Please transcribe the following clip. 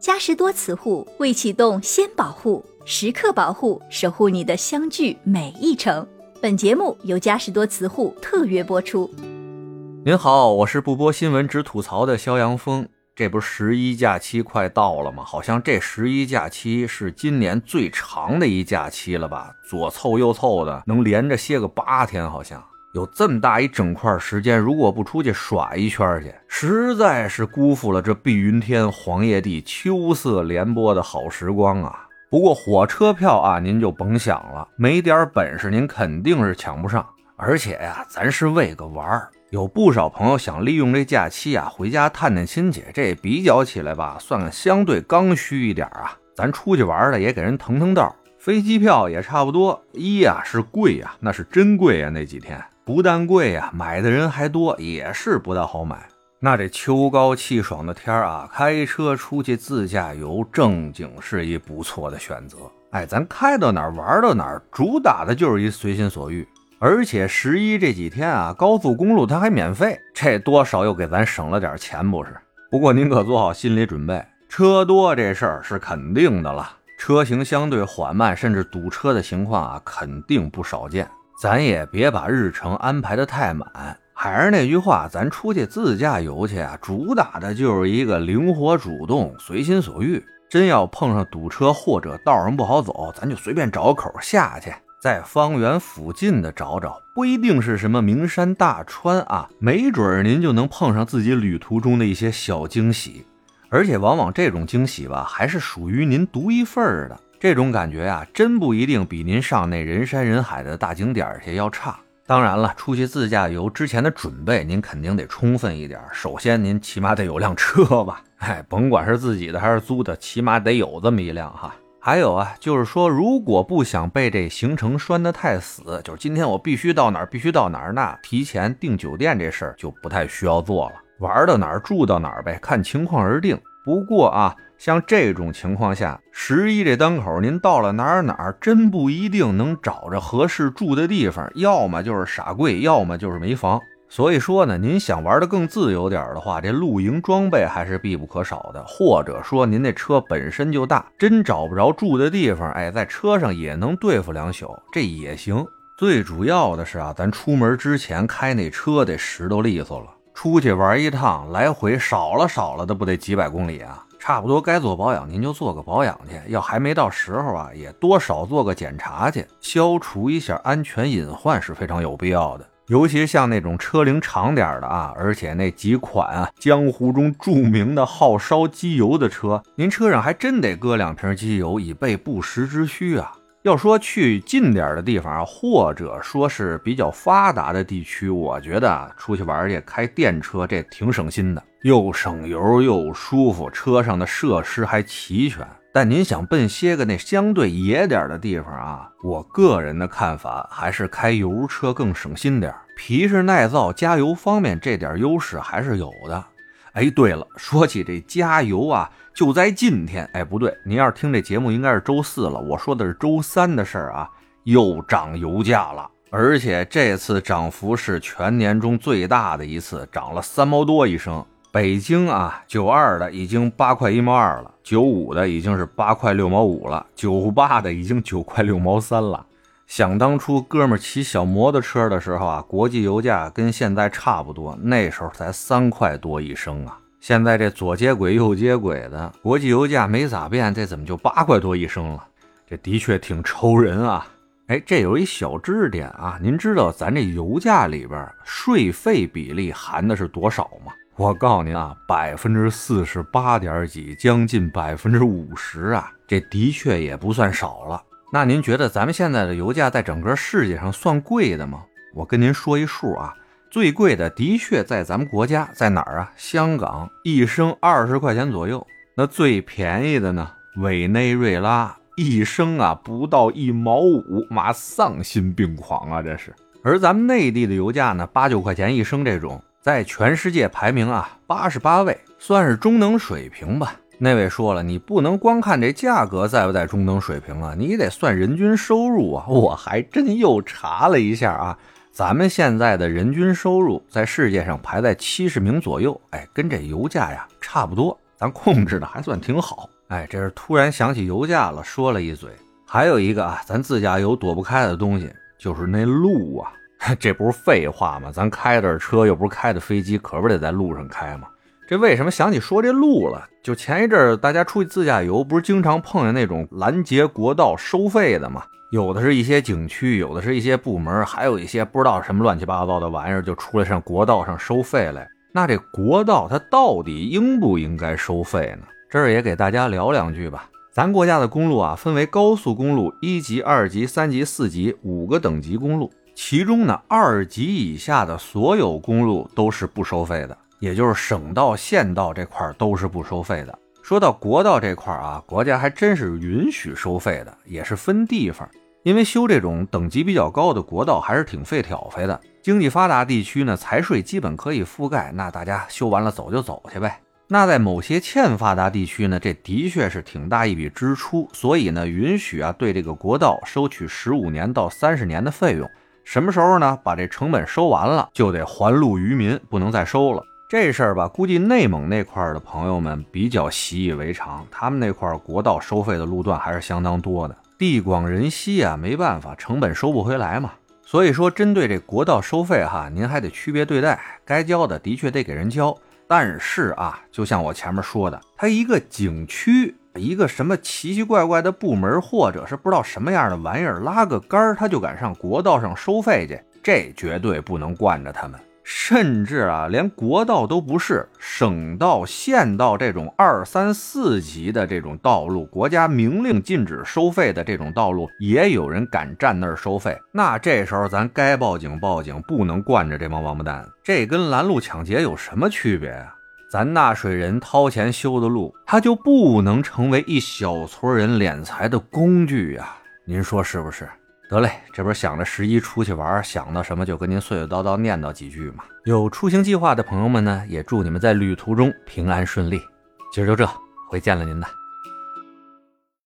嘉实多磁护未启动先保护，时刻保护，守护你的相聚每一程。本节目由嘉实多磁护特约播出。您好，我是不播新闻只吐槽的肖阳峰。这不是十一假期快到了吗？好像这十一假期是今年最长的一假期了吧？左凑右凑的，能连着歇个八天，好像有这么大一整块时间，如果不出去耍一圈去，实在是辜负了这碧云天、黄叶地、秋色连波的好时光啊！不过火车票啊，您就甭想了，没点本事您肯定是抢不上。而且呀，咱是为个玩儿。有不少朋友想利用这假期啊回家探探亲戚，这比较起来吧，算个相对刚需一点啊。咱出去玩的也给人腾腾道，飞机票也差不多。一呀是贵呀，那是真贵呀，那几天不但贵呀，买的人还多，也是不大好买。那这秋高气爽的天啊，开车出去自驾游正经是一不错的选择。哎，咱开到哪儿玩到哪儿，主打的就是一随心所欲。而且十一这几天啊，高速公路它还免费，这多少又给咱省了点钱，不是？不过您可做好心理准备，车多这事儿是肯定的了，车行相对缓慢，甚至堵车的情况啊，肯定不少见。咱也别把日程安排的太满。还是那句话，咱出去自驾游去啊，主打的就是一个灵活主动、随心所欲。真要碰上堵车或者道上不好走，咱就随便找个口下去。在方圆附近的找找，不一定是什么名山大川啊，没准您就能碰上自己旅途中的一些小惊喜，而且往往这种惊喜吧，还是属于您独一份儿的。这种感觉呀，真不一定比您上那人山人海的大景点去要差。当然了，出去自驾游之前的准备，您肯定得充分一点。首先，您起码得有辆车吧，哎，甭管是自己的还是租的，起码得有这么一辆哈。还有啊，就是说，如果不想被这行程拴得太死，就是今天我必须到哪儿，必须到哪儿，那提前订酒店这事儿就不太需要做了。玩到哪儿住到哪儿呗，看情况而定。不过啊，像这种情况下，十一这当口，您到了哪儿哪儿，真不一定能找着合适住的地方，要么就是傻贵，要么就是没房。所以说呢，您想玩的更自由点的话，这露营装备还是必不可少的。或者说您那车本身就大，真找不着住的地方，哎，在车上也能对付两宿，这也行。最主要的是啊，咱出门之前开那车得石头利索了。出去玩一趟，来回少了少了的不得几百公里啊？差不多该做保养，您就做个保养去。要还没到时候啊，也多少做个检查去，消除一下安全隐患是非常有必要的。尤其像那种车龄长点的啊，而且那几款啊，江湖中著名的好烧机油的车，您车上还真得搁两瓶机油，以备不时之需啊。要说去近点的地方，或者说是比较发达的地区，我觉得出去玩去开电车这挺省心的，又省油又舒服，车上的设施还齐全。但您想奔些个那相对野点的地方啊，我个人的看法还是开油车更省心点皮实耐造，加油方面这点优势还是有的。哎，对了，说起这加油啊，就在今天，哎，不对，您要是听这节目应该是周四了，我说的是周三的事儿啊，又涨油价了，而且这次涨幅是全年中最大的一次，涨了三毛多一升。北京啊，九二的已经八块一毛二了，九五的已经是八块六毛五了，九八的已经九块六毛三了。想当初哥们骑小摩托车的时候啊，国际油价跟现在差不多，那时候才三块多一升啊。现在这左接轨右接轨的，国际油价没咋变，这怎么就八块多一升了？这的确挺愁人啊。哎，这有一小知识点啊，您知道咱这油价里边税费比例含的是多少吗？我告诉您啊，百分之四十八点几，将近百分之五十啊，这的确也不算少了。那您觉得咱们现在的油价在整个世界上算贵的吗？我跟您说一数啊，最贵的的确在咱们国家，在哪儿啊？香港，一升二十块钱左右。那最便宜的呢？委内瑞拉，一升啊不到一毛五，妈丧心病狂啊，这是。而咱们内地的油价呢，八九块钱一升这种。在全世界排名啊八十八位，算是中等水平吧。那位说了，你不能光看这价格在不在中等水平啊，你得算人均收入啊。我还真又查了一下啊，咱们现在的人均收入在世界上排在七十名左右，哎，跟这油价呀差不多。咱控制的还算挺好。哎，这是突然想起油价了，说了一嘴。还有一个啊，咱自驾游躲不开的东西就是那路啊，这不是废话吗？咱开的车又不是开的飞机，可不得在路上开吗？这为什么想起说这路了？就前一阵儿大家出去自驾游，不是经常碰见那种拦截国道收费的吗？有的是一些景区，有的是一些部门，还有一些不知道什么乱七八糟的玩意儿，就出来上国道上收费来。那这国道它到底应不应该收费呢？这儿也给大家聊两句吧。咱国家的公路啊，分为高速公路一级、二级、三级、四级五个等级公路，其中呢，二级以下的所有公路都是不收费的，也就是省道、县道这块都是不收费的。说到国道这块啊，国家还真是允许收费的，也是分地方。因为修这种等级比较高的国道还是挺费挑费的。经济发达地区呢，财税基本可以覆盖，那大家修完了走就走去呗。那在某些欠发达地区呢，这的确是挺大一笔支出，所以呢，允许啊对这个国道收取十五年到三十年的费用。什么时候呢？把这成本收完了，就得还路于民，不能再收了。这事儿吧，估计内蒙那块的朋友们比较习以为常，他们那块国道收费的路段还是相当多的。地广人稀啊，没办法，成本收不回来嘛。所以说，针对这国道收费哈，您还得区别对待，该交的的确得给人交。但是啊，就像我前面说的，它一个景区，一个什么奇奇怪怪的部门，或者是不知道什么样的玩意儿，拉个杆儿，他就敢上国道上收费去，这绝对不能惯着他们。甚至啊，连国道都不是，省道、县道这种二三四级的这种道路，国家明令禁止收费的这种道路，也有人敢站那儿收费。那这时候咱该报警报警，不能惯着这帮王八蛋。这跟拦路抢劫有什么区别啊？咱纳税人掏钱修的路，它就不能成为一小撮人敛财的工具呀？您说是不是？得嘞，这不是想着十一出去玩，想到什么就跟您碎碎叨叨念叨几句嘛。有出行计划的朋友们呢，也祝你们在旅途中平安顺利。今儿就这，回见了您的。